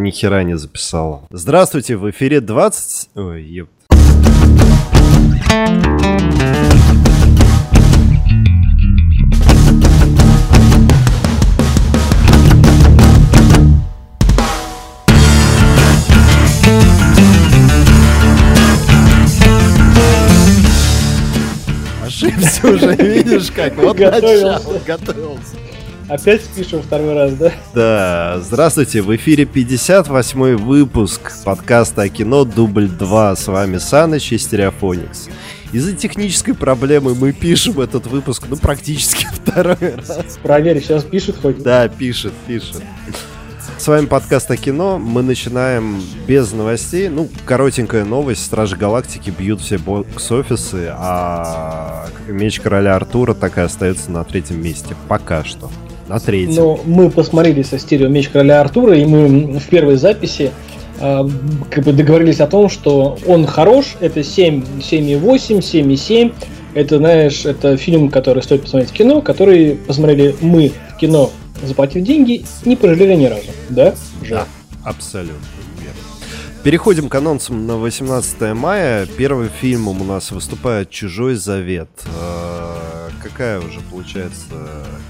ни хера не записала. Здравствуйте, в эфире 20... Ой, еб... Ошибся уже, видишь как? Вот начал, готовился. Опять пишем второй раз, да? Да, здравствуйте, в эфире 58 выпуск подкаста о кино «Дубль 2». С вами Саныч и Стереофоникс. Из-за технической проблемы мы пишем этот выпуск, ну, практически второй раз. Проверь, сейчас пишет хоть? Да, пишет, пишет. С вами подкаст о кино. Мы начинаем без новостей. Ну, коротенькая новость. Стражи Галактики бьют все бокс-офисы, а Меч Короля Артура так и остается на третьем месте. Пока что. На третьем. Но мы посмотрели со стерео Меч Короля Артура, и мы в первой записи э, как бы договорились о том, что он хорош, это 7, 7,8, 7,7. Это, знаешь, это фильм, который стоит посмотреть в кино, который посмотрели мы в кино, заплатив деньги, не пожалели ни разу. Да? Да, абсолютно. Переходим к анонсам на 18 мая. Первым фильмом у нас выступает «Чужой завет». Какая уже получается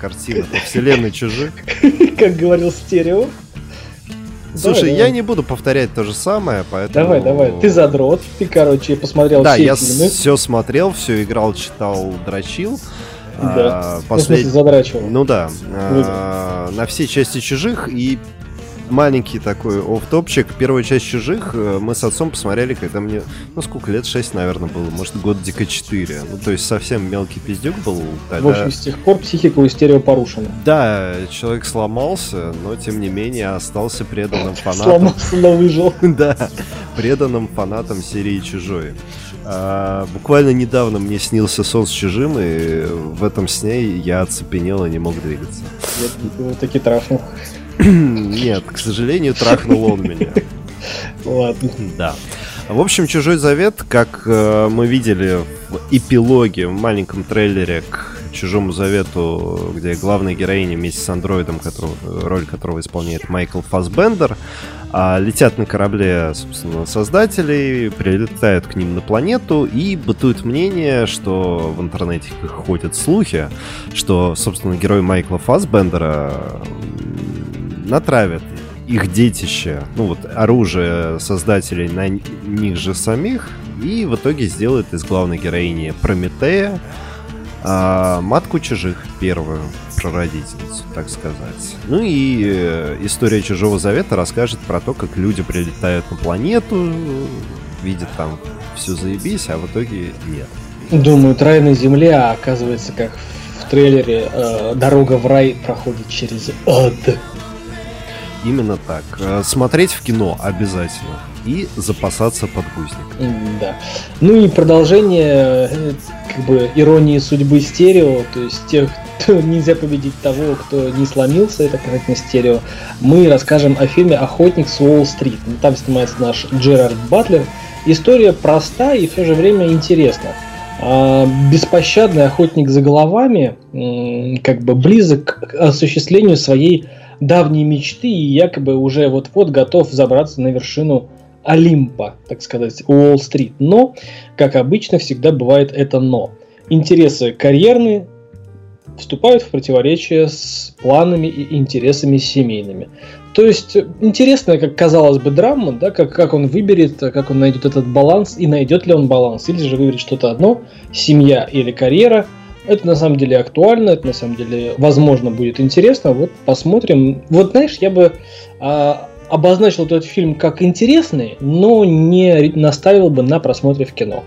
картина по вселенной «Чужих»? Как говорил Стерео. Слушай, Давай, я давай. не буду повторять то же самое, поэтому... Давай, давай. Ты задрот. Ты, короче, посмотрел Да, все я фильмы. все смотрел, все играл, читал, дрочил. Да. А, Ну, послед- задрачивал. Ну да, а, на все части чужих и маленький такой офф-топчик. Первая часть чужих э, мы с отцом посмотрели, когда мне, ну сколько лет, 6, наверное, было, может, год дико 4. Ну, то есть совсем мелкий пиздюк был В тогда. общем, с тех пор психика у стерео порушена. Да, человек сломался, но тем не менее остался преданным фанатом. Сломался, но выжил. Да, преданным фанатам серии «Чужой». А, буквально недавно мне снился сон с чужим, и в этом сне я оцепенел и не мог двигаться. Я его таки трахнул. Нет, к сожалению, трахнул он меня. Ладно. Да. В общем, «Чужой завет», как э, мы видели в эпилоге, в маленьком трейлере к «Чужому завету», где главная героиня вместе с андроидом, которого, роль которого исполняет Майкл Фасбендер, а, летят на корабле, собственно, создателей, прилетают к ним на планету, и бытует мнение, что в интернете ходят слухи, что, собственно, герой Майкла Фасбендера натравят их детище, ну вот оружие создателей на них же самих, и в итоге сделает из главной героини Прометея а, матку чужих первую прародительницу, так сказать. Ну и э, история Чужого Завета расскажет про то, как люди прилетают на планету, видят там все заебись, а в итоге нет. Думают, рай на земле, а оказывается, как в трейлере, э, дорога в рай проходит через ад. Именно так. Э, Смотреть в кино обязательно. И запасаться подгузником. Да. Ну и продолжение э, как бы иронии судьбы стерео, то есть тех, кто нельзя победить того, кто не сломился, это конкретно стерео. Мы расскажем о фильме «Охотник с Уолл-стрит». Ну, Там снимается наш Джерард Батлер. История проста и в то же время интересна. А, Беспощадный охотник за головами как бы близок к осуществлению своей давней мечты и якобы уже вот-вот готов забраться на вершину Олимпа, так сказать, Уолл-стрит. Но, как обычно, всегда бывает это но. Интересы карьерные вступают в противоречие с планами и интересами семейными. То есть интересная, как казалось бы, драма, да, как, как он выберет, как он найдет этот баланс, и найдет ли он баланс, или же выберет что-то одно, семья или карьера. Это на самом деле актуально, это на самом деле, возможно, будет интересно. Вот посмотрим. Вот знаешь, я бы а, обозначил этот фильм как интересный, но не наставил бы на просмотре в кино.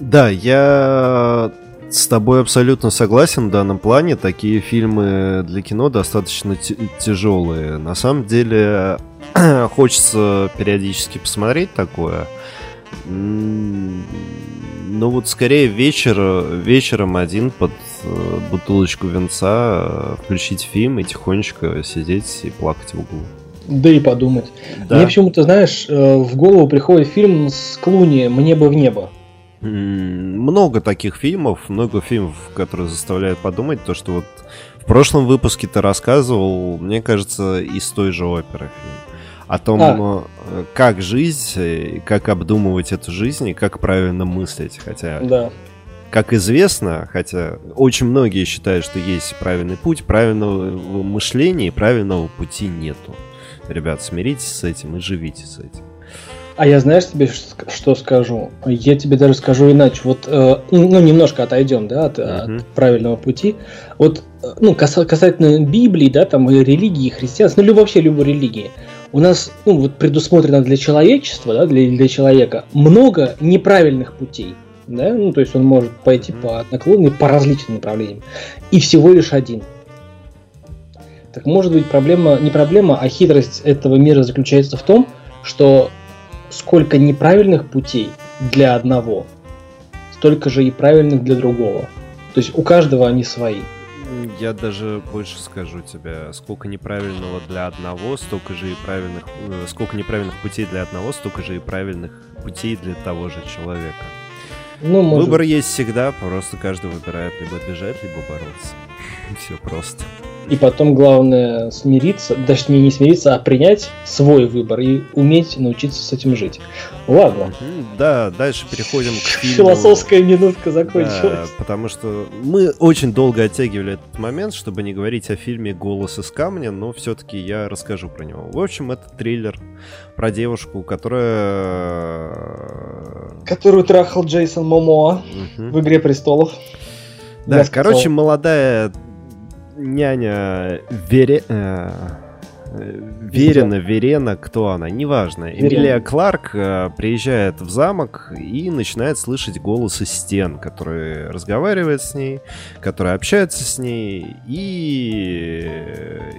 Да, я с тобой абсолютно согласен в данном плане. Такие фильмы для кино достаточно тяжелые. На самом деле, хочется периодически посмотреть такое. Ну вот скорее вечер, вечером один под э, бутылочку венца э, включить фильм и тихонечко сидеть и плакать в углу. Да и подумать. Да. Мне почему-то, знаешь, э, в голову приходит фильм с Клуни «Мне бы в небо». Много таких фильмов, много фильмов, которые заставляют подумать, то, что вот в прошлом выпуске ты рассказывал, мне кажется, из той же оперы фильм. О том, а. как жить, как обдумывать эту жизнь и как правильно мыслить. Хотя, да. как известно, хотя очень многие считают, что есть правильный путь, правильного мышления и правильного пути нету. Ребят, смиритесь с этим и живите с этим. А я знаешь тебе что скажу? Я тебе даже скажу иначе. Вот, э, ну, немножко отойдем, да, от, uh-huh. от правильного пути. Вот, э, ну, касательно Библии, да, там, и религии, и христианства, ну, вообще любой религии. У нас, ну, вот предусмотрено для человечества, да, для, для человека много неправильных путей. Да? Ну, то есть он может пойти по наклонной, по различным направлениям. И всего лишь один. Так может быть проблема, не проблема, а хитрость этого мира заключается в том, что сколько неправильных путей для одного, столько же и правильных для другого. То есть у каждого они свои. Я даже больше скажу тебе, сколько неправильного для одного, столько же и правильных, э, сколько неправильных путей для одного, столько же и правильных путей для того же человека. Ну, может... Выбор есть всегда, просто каждый выбирает либо бежать, либо бороться. Все просто. И потом главное смириться, точнее не смириться, а принять свой выбор и уметь научиться с этим жить. Ладно. Да, дальше переходим к фильму. Философская минутка закончилась. Да, потому что мы очень долго оттягивали этот момент, чтобы не говорить о фильме «Голос из камня», но все-таки я расскажу про него. В общем, это триллер про девушку, которая... Которую трахал Джейсон Момоа угу. в «Игре престолов». Да, короче, молодая няня Вере... Э, Верена, Верена, кто она, неважно. Верена. Эмилия Кларк э, приезжает в замок и начинает слышать голосы стен, которые разговаривают с ней, которые общаются с ней, и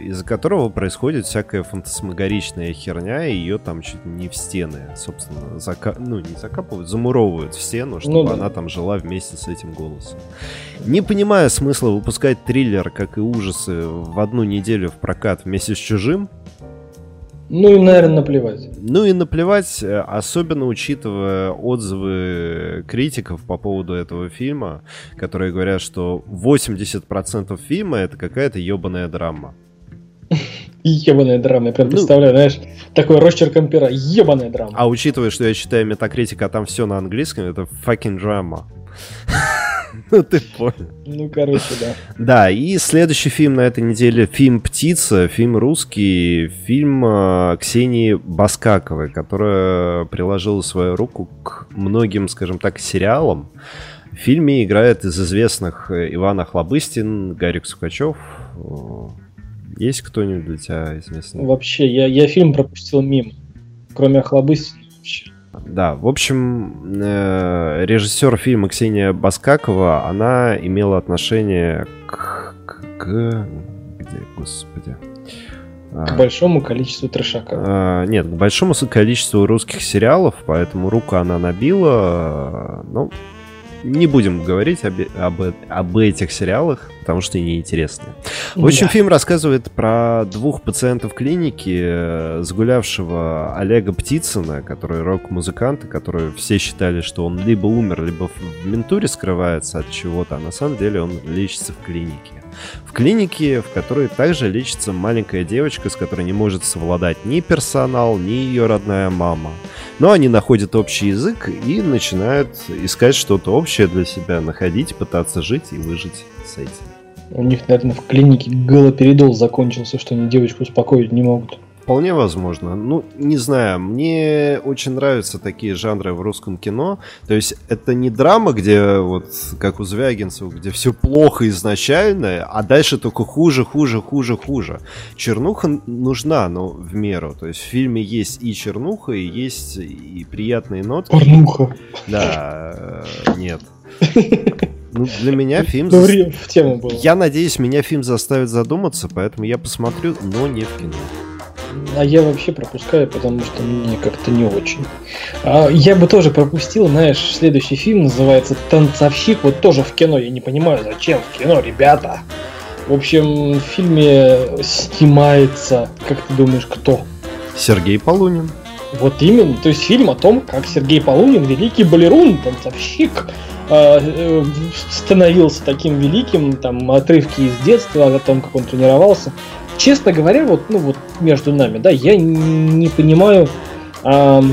из-за которого происходит всякая фантасмагоричная херня, и ее там чуть не в стены, собственно, зака... ну, не закапывают, замуровывают в стену, чтобы ну, да. она там жила вместе с этим голосом. Не понимая смысла выпускать триллер, как и ужасы, в одну неделю в прокат вместе с чужим, ну и, наверное, наплевать. Ну и наплевать, э, особенно учитывая отзывы критиков по поводу этого фильма, которые говорят, что 80% фильма это какая-то ебаная драма. Ебаная драма, я прям ну, представляю, знаешь, такой росчерком пера, ебаная драма. А учитывая, что я читаю метакритика, а там все на английском, это fucking драма. Ну, ты понял. Ну, короче, да. Да, и следующий фильм на этой неделе фильм «Птица», фильм русский, фильм э, Ксении Баскаковой, которая приложила свою руку к многим, скажем так, сериалам. В фильме играет из известных э, Иван Охлобыстин, Гарик Сукачев. Есть кто-нибудь для тебя известный? Вообще, я, я фильм пропустил мимо. Кроме Охлобыстина вообще. Да, в общем, э, режиссер фильма Ксения Баскакова, она имела отношение к... к, к где, господи? А, к большому количеству трешака. А, нет, к большому количеству русских сериалов, поэтому руку она набила. Ну, не будем говорить об, об, об этих сериалах, потому что они интересные. В общем, да. фильм рассказывает про двух пациентов клиники, э, сгулявшего Олега Птицына, который рок-музыкант, который все считали, что он либо умер, либо в ментуре скрывается от чего-то, а на самом деле он лечится в клинике. В клинике, в которой также лечится маленькая девочка, с которой не может совладать ни персонал, ни ее родная мама. Но они находят общий язык и начинают искать что-то общее для себя, находить, пытаться жить и выжить с этим. У них, наверное, в клинике галоперидол закончился, что они девочку успокоить не могут. Вполне возможно. Ну, не знаю, мне очень нравятся такие жанры в русском кино. То есть это не драма, где вот, как у Звягинцева, где все плохо изначально, а дальше только хуже, хуже, хуже, хуже. Чернуха нужна, но в меру. То есть в фильме есть и чернуха, и есть и приятные нотки. Порнуха. Да, нет. Ну, для меня фильм... Ну, в тему было. Я надеюсь, меня фильм заставит задуматься, поэтому я посмотрю, но не в кино. А я вообще пропускаю, потому что мне как-то не очень. А я бы тоже пропустил, знаешь, следующий фильм называется «Танцовщик». Вот тоже в кино. Я не понимаю, зачем в кино, ребята. В общем, в фильме снимается, как ты думаешь, кто? Сергей Полунин. Вот именно, то есть фильм о том, как Сергей Полунин, великий балерун, танцовщик, а, э, становился таким великим, там отрывки из детства о том, как он тренировался. Честно говоря, вот, ну вот между нами, да, я не понимаю, а,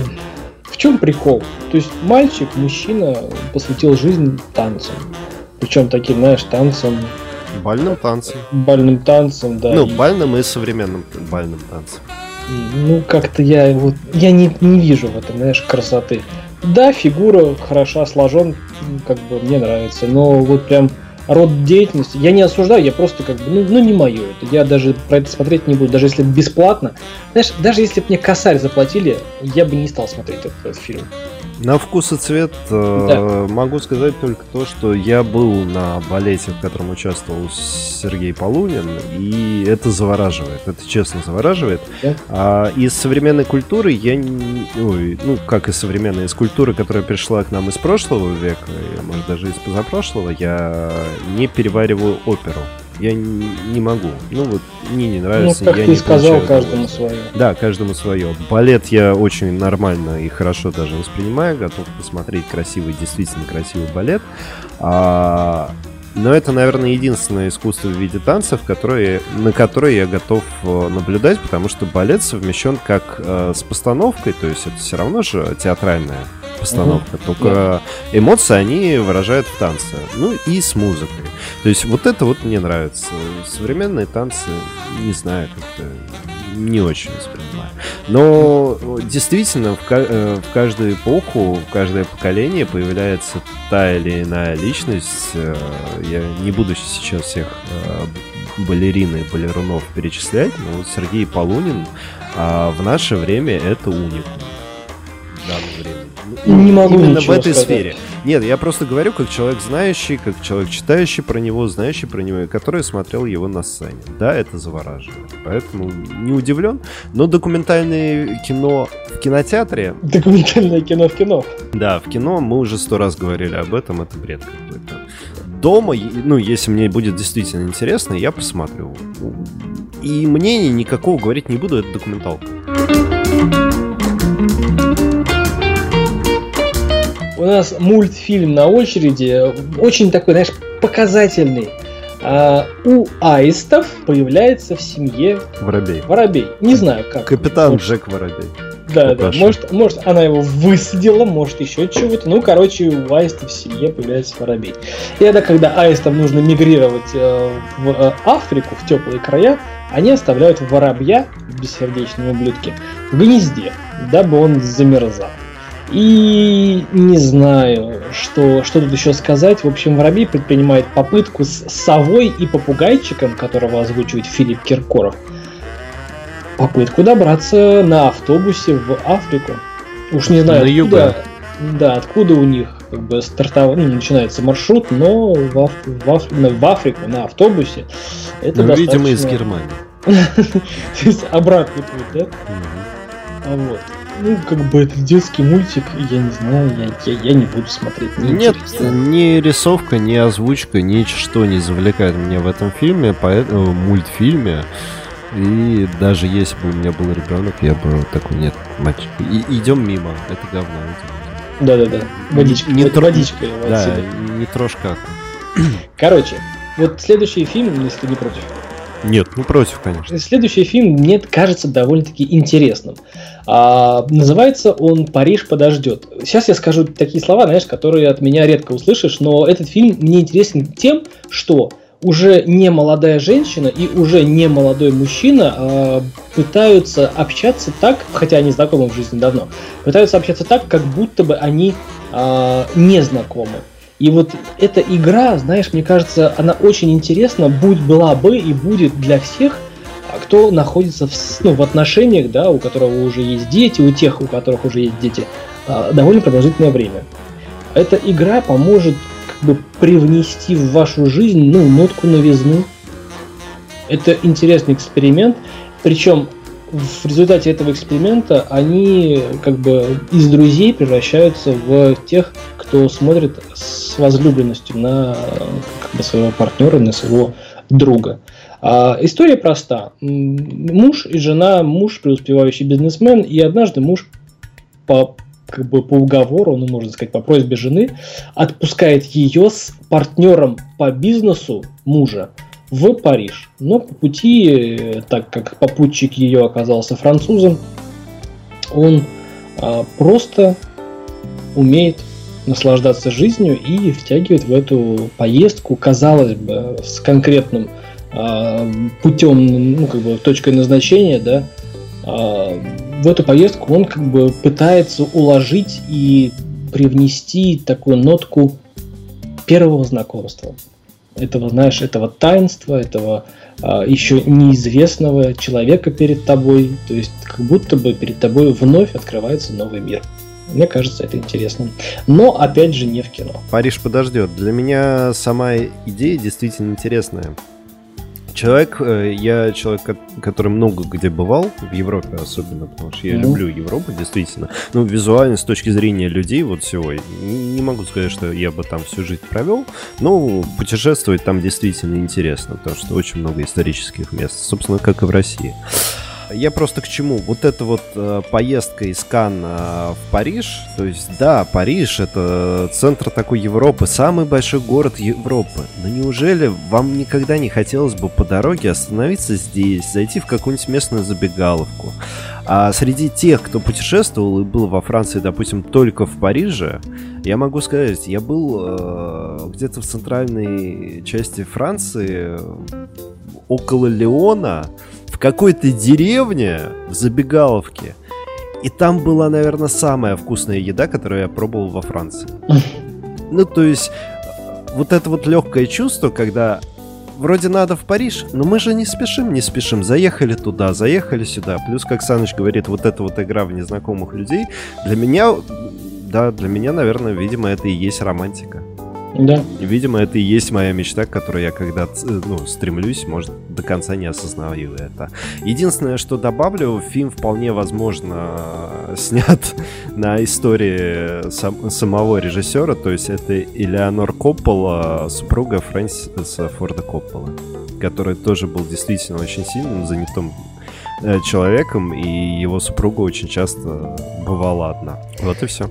в чем прикол. То есть мальчик, мужчина посвятил жизнь танцам. Причем таким, знаешь, танцам Бальным танцем. Бальным танцем, да. Ну, бальным и современным бальным танцем. Ну, как-то я вот я не, не вижу в этом, знаешь, красоты. Да, фигура хороша, сложен, как бы мне нравится, но вот прям род деятельности, я не осуждаю, я просто как бы, ну, ну не мое это, я даже про это смотреть не буду, даже если бесплатно. Знаешь, даже если бы мне косарь заплатили, я бы не стал смотреть этот, этот фильм. На вкус и цвет э, да. могу сказать только то, что я был на балете, в котором участвовал Сергей Полунин, и это завораживает, это честно завораживает. Да. А из современной культуры я. Ой, ну, как из современной, из культуры, которая пришла к нам из прошлого века, может, даже из позапрошлого, я не перевариваю оперу я не, могу. Ну вот мне не нравится. Ну, как я ты не сказал, каждому свое. Да, каждому свое. Балет я очень нормально и хорошо даже воспринимаю, готов посмотреть красивый, действительно красивый балет. А, но это, наверное, единственное искусство в виде танцев, которое, на которое я готов э, наблюдать, потому что балет совмещен как э, с постановкой, то есть это все равно же театральная постановка, угу. только эмоции они выражают в танце, ну и с музыкой. То есть вот это вот мне нравится. Современные танцы, не знаю, как-то не очень воспринимаю. Но действительно, в, э, в каждую эпоху, в каждое поколение появляется та или иная личность. Э, я не буду сейчас всех э, балерин и балерунов перечислять, но Сергей Полунин а в наше время это уникум. В данное время. Не могу Именно в этой сказать. сфере. Нет, я просто говорю как человек знающий, как человек читающий про него, знающий про него, который смотрел его на сцене. Да, это завораживает. Поэтому не удивлен. Но документальное кино в кинотеатре... Документальное кино в кино. Да, в кино мы уже сто раз говорили об этом, это бред какой-то. Дома, ну, если мне будет действительно интересно, я посмотрю. И мнение никакого говорить не буду, это документалка. У нас мультфильм на очереди, очень такой, знаешь, показательный. А, у аистов появляется в семье Воробей. Воробей. Не знаю как. Капитан может, Джек Воробей. Да, да. Может, может, она его высадила, может, еще чего-то. Ну, короче, у аистов в семье появляется воробей. И это когда аистам нужно мигрировать э, в э, Африку, в теплые края, они оставляют воробья, бессердечные ублюдки, в гнезде, дабы он замерзал. И не знаю, что, что тут еще сказать. В общем, Воробей предпринимает попытку с совой и попугайчиком, которого озвучивает Филипп Киркоров, попытку добраться на автобусе в Африку. Уж не знаю, на откуда, да, откуда у них как бы стартов... ну, начинается маршрут, но в, Аф... в, Аф... в Африку на автобусе это ну, достаточно... видимо, из Германии. То есть обратный путь, да? А вот ну, как бы это детский мультик, я не знаю, я, я, я не буду смотреть. Не Нет, ни рисовка, ни озвучка, ничто не завлекает меня в этом фильме, поэтому мультфильме. И даже если бы у меня был ребенок, я бы такой, нет, мать, и, идем мимо, это говно. Да-да-да, водичка, не, не водичка. Да, не трожь как. Короче, вот следующий фильм, если ты не против. Нет, ну против, конечно. Следующий фильм мне кажется довольно-таки интересным. А, называется он «Париж подождет». Сейчас я скажу такие слова, знаешь, которые от меня редко услышишь, но этот фильм мне интересен тем, что уже не молодая женщина и уже не молодой мужчина а, пытаются общаться так, хотя они знакомы в жизни давно, пытаются общаться так, как будто бы они а, не знакомы. И вот эта игра, знаешь, мне кажется, она очень интересна, будь была бы и будет для всех, кто находится в, ну, в отношениях, да, у которого уже есть дети, у тех, у которых уже есть дети, а, довольно продолжительное время. Эта игра поможет как бы привнести в вашу жизнь, ну, нотку новизны. Это интересный эксперимент, причем в результате этого эксперимента они как бы из друзей превращаются в тех, кто смотрит с возлюбленностью на как бы, своего партнера, на своего друга. А, история проста. Муж и жена, муж преуспевающий бизнесмен, и однажды муж по как бы по уговору, ну, можно сказать, по просьбе жены, отпускает ее с партнером по бизнесу мужа в Париж. Но по пути, так как попутчик ее оказался французом, он а, просто умеет наслаждаться жизнью и втягивает в эту поездку, казалось бы, с конкретным а, путем, ну, как бы, точкой назначения, да, а, в эту поездку он как бы пытается уложить и привнести такую нотку первого знакомства. Этого, знаешь, этого таинства, этого а, еще неизвестного человека перед тобой. То есть как будто бы перед тобой вновь открывается новый мир. Мне кажется, это интересно. Но, опять же, не в кино. Париж подождет. Для меня сама идея действительно интересная человек, э, я человек, который много где бывал, в Европе особенно, потому что я mm-hmm. люблю Европу, действительно. Ну, визуально, с точки зрения людей, вот всего, не могу сказать, что я бы там всю жизнь провел, но путешествовать там действительно интересно, потому что очень много исторических мест, собственно, как и в России. Я просто к чему? Вот эта вот э, поездка из Канна в Париж, то есть, да, Париж это центр такой Европы, самый большой город Европы. Но неужели вам никогда не хотелось бы по дороге остановиться здесь, зайти в какую-нибудь местную забегаловку? А среди тех, кто путешествовал и был во Франции, допустим, только в Париже, я могу сказать, я был э, где-то в центральной части Франции, около Леона, в какой-то деревне в забегаловке. И там была, наверное, самая вкусная еда, которую я пробовал во Франции. Ну, то есть, вот это вот легкое чувство, когда вроде надо в Париж, но мы же не спешим, не спешим. Заехали туда, заехали сюда. Плюс, как Саныч говорит, вот эта вот игра в незнакомых людей, для меня, да, для меня, наверное, видимо, это и есть романтика. Да. Видимо, это и есть моя мечта, к которой я когда ну, стремлюсь, может, до конца не осознаю это. Единственное, что добавлю, фильм вполне возможно снят на истории сам, самого режиссера, то есть это Элеонор Коппола, супруга Фрэнсиса Форда Коппола, который тоже был действительно очень сильным, занятым э, человеком, и его супруга очень часто бывала одна. Вот и все.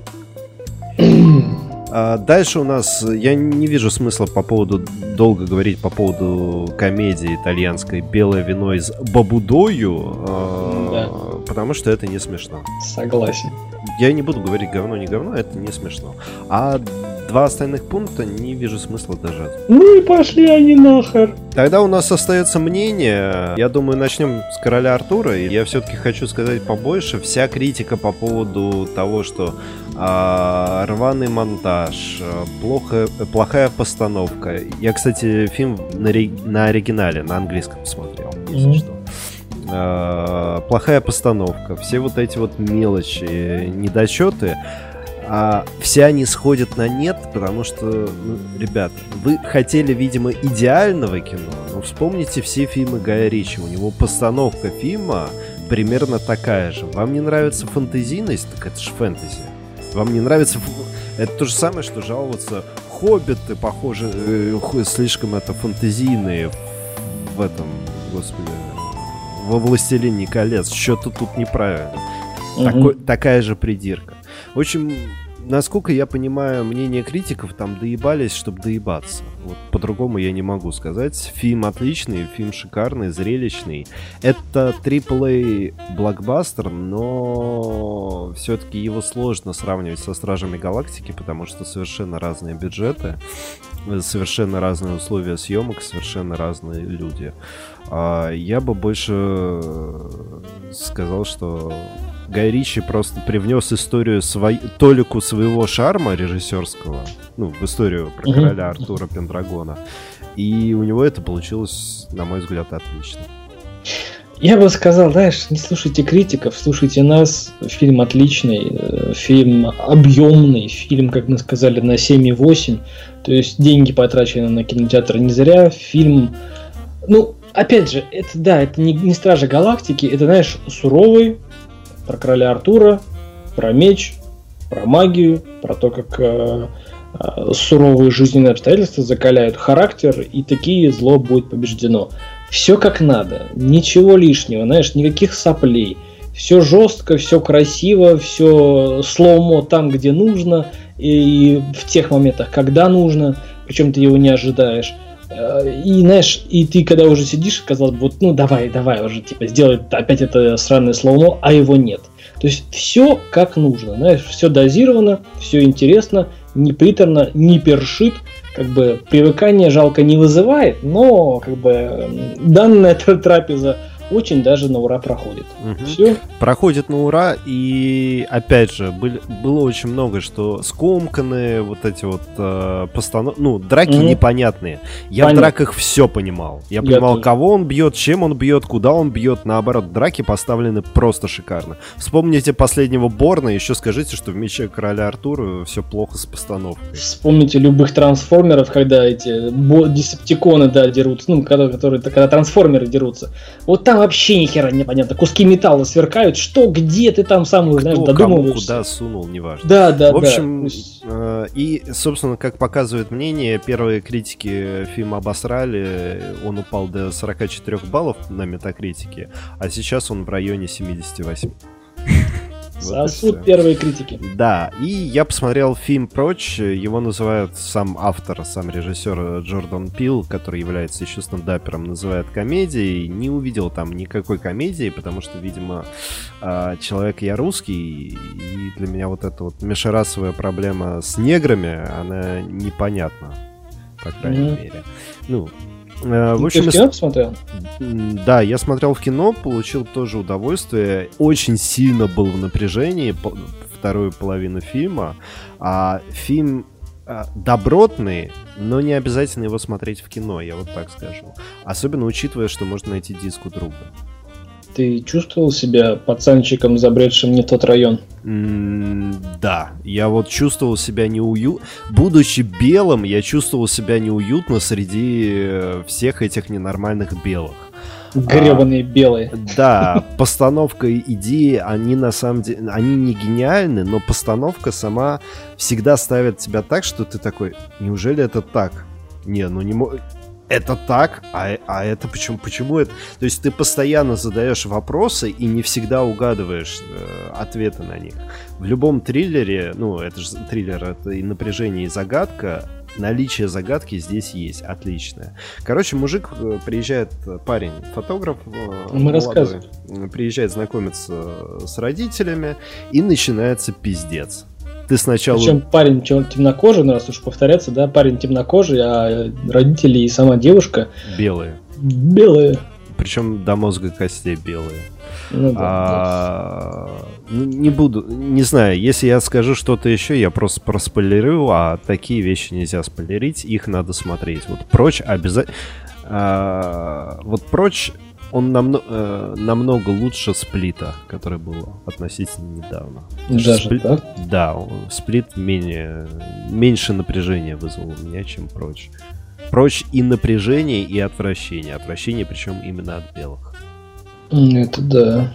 А дальше у нас, я не вижу смысла по поводу, долго говорить по поводу комедии итальянской «Белое вино из Бабудою», а, да. потому что это не смешно. Согласен. Я не буду говорить говно, не говно, это не смешно. А два остальных пункта не вижу смысла даже. Ну и пошли они нахер. Тогда у нас остается мнение. Я думаю, начнем с короля Артура. И я все-таки хочу сказать побольше. Вся критика по поводу того, что рваный монтаж, плохо, плохая постановка. Я, кстати, фильм на, на оригинале, на английском смотрел, если mm-hmm. что. А, плохая постановка, все вот эти вот мелочи, недочеты а все они сходят на нет, потому что, ну, ребята, вы хотели, видимо, идеального кино, но вспомните все фильмы Гая Ричи, у него постановка фильма примерно такая же. Вам не нравится фантазийность, так это же фэнтези. Вам не нравится... Это то же самое, что жаловаться хоббиты, похоже, э, слишком это фантазийные в этом, господи, во «Властелине колец». Что-то тут неправильно. Угу. Такой, такая же придирка. В общем, насколько я понимаю, мнение критиков там доебались, чтобы доебаться. Вот по-другому я не могу сказать. Фильм отличный, фильм шикарный, зрелищный. Это AAA блокбастер, но все-таки его сложно сравнивать со Стражами Галактики, потому что совершенно разные бюджеты, совершенно разные условия съемок, совершенно разные люди. А я бы больше сказал, что Гай Ричи просто привнес историю свой, толику своего шарма режиссерского, ну, в историю про короля Артура Пендрагона. И у него это получилось, на мой взгляд, отлично. Я бы сказал, знаешь, не слушайте критиков, слушайте нас. Фильм отличный, э, фильм объемный, фильм, как мы сказали, на 7,8. То есть деньги потрачены на кинотеатр не зря. Фильм, ну, опять же, это да, это не, не Стражи Галактики, это, знаешь, суровый, про короля Артура, про меч, про магию, про то, как э, суровые жизненные обстоятельства закаляют характер, и такие зло будет побеждено. Все как надо, ничего лишнего, знаешь, никаких соплей. Все жестко, все красиво, все слоумо там, где нужно, и в тех моментах, когда нужно, причем ты его не ожидаешь. Э, и знаешь, и ты когда уже сидишь, казалось бы, вот, ну давай, давай уже, типа, сделай опять это сраное слоумо, а его нет. То есть все как нужно, знаешь, все дозировано, все интересно, не приторно, не першит, как бы привыкание жалко не вызывает, но как бы данная трапеза очень даже на ура проходит. Угу. Все. Проходит на ура, и опять же, были, было очень много, что скомканные вот эти вот э, постанов... Ну, драки угу. непонятные. Я Понятно. в драках все понимал. Я, Я понимал, тоже. кого он бьет, чем он бьет, куда он бьет. Наоборот, драки поставлены просто шикарно. Вспомните последнего Борна, еще скажите, что в мече короля Артура все плохо с постановкой. Вспомните любых трансформеров, когда эти десептиконы, да, дерутся, ну, когда, которые, когда трансформеры дерутся. Вот там вообще ни хера непонятно. Куски металла сверкают. Что, где ты там сам, Кто, знаешь, додумываешься. куда сунул, неважно. Да, да, В общем, да. Э, и, собственно, как показывает мнение, первые критики фильма обосрали. Он упал до 44 баллов на метакритике, а сейчас он в районе 78. Сосуд вот первые критики. Да, и я посмотрел фильм «Прочь», его называют сам автор, сам режиссер Джордан Пил, который является еще стендапером, называет комедией. Не увидел там никакой комедии, потому что, видимо, а, человек я русский, и для меня вот эта вот межрасовая проблема с неграми, она непонятна, по крайней mm-hmm. мере. Ну, Э, в общем, Ты в кино посмотрел? Да, я смотрел в кино, получил тоже удовольствие. Очень сильно был в напряжении вторую половину фильма. А фильм а, добротный, но не обязательно его смотреть в кино, я вот так скажу. Особенно учитывая, что можно найти диск у друга. Ты чувствовал себя пацанчиком, забредшим не тот район? Mm, да, я вот чувствовал себя неуютно. Будучи белым, я чувствовал себя неуютно среди э, всех этих ненормальных белых. Гребаные а, белые. Да, постановка идеи, они на самом деле, они не гениальны, но постановка сама всегда ставит тебя так, что ты такой, неужели это так? Не, ну не это так, а, а это почему, почему это? То есть ты постоянно задаешь вопросы и не всегда угадываешь э, ответы на них. В любом триллере, ну, это же триллер, это и напряжение, и загадка, наличие загадки здесь есть, отличное. Короче, мужик э, приезжает, парень, фотограф, э, Мы молодой, приезжает знакомиться с родителями, и начинается пиздец. Ты сначала... Причем парень темнокожий, ну, раз уж повторяться, да, парень темнокожий, а родители и сама девушка... Белые. Белые. Причем до мозга костей белые. Ну, да, а, да. Ну, не буду, не знаю, если я скажу что-то еще, я просто проспойлерю, а такие вещи нельзя спойлерить, их надо смотреть. Вот прочь обязательно... А, вот прочь он намно, э, намного лучше сплита, который был относительно недавно. Даже сплит, так? Да, сплит менее, меньше напряжения вызвал у меня, чем прочь. Прочь и напряжение, и отвращение. Отвращение, причем именно от белых. Это да.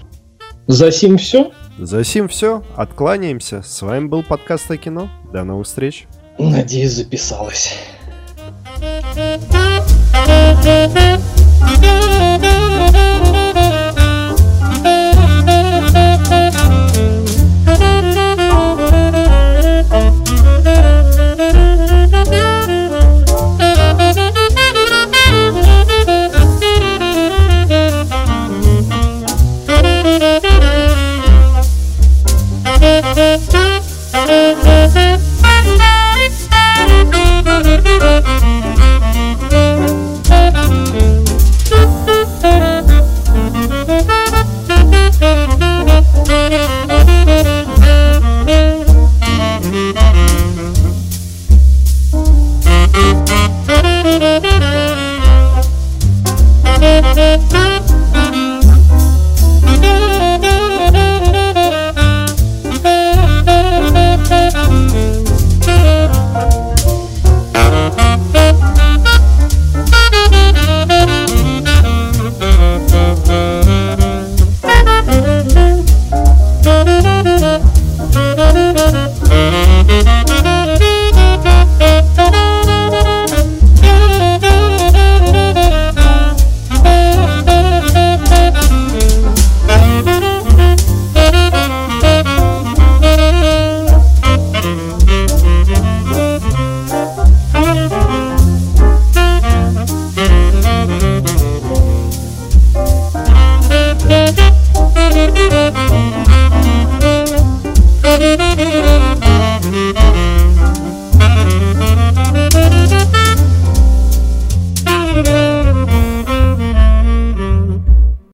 За сим все? За сим все. Откланяемся. С вами был подкаст о кино. До новых встреч. Надеюсь, записалась.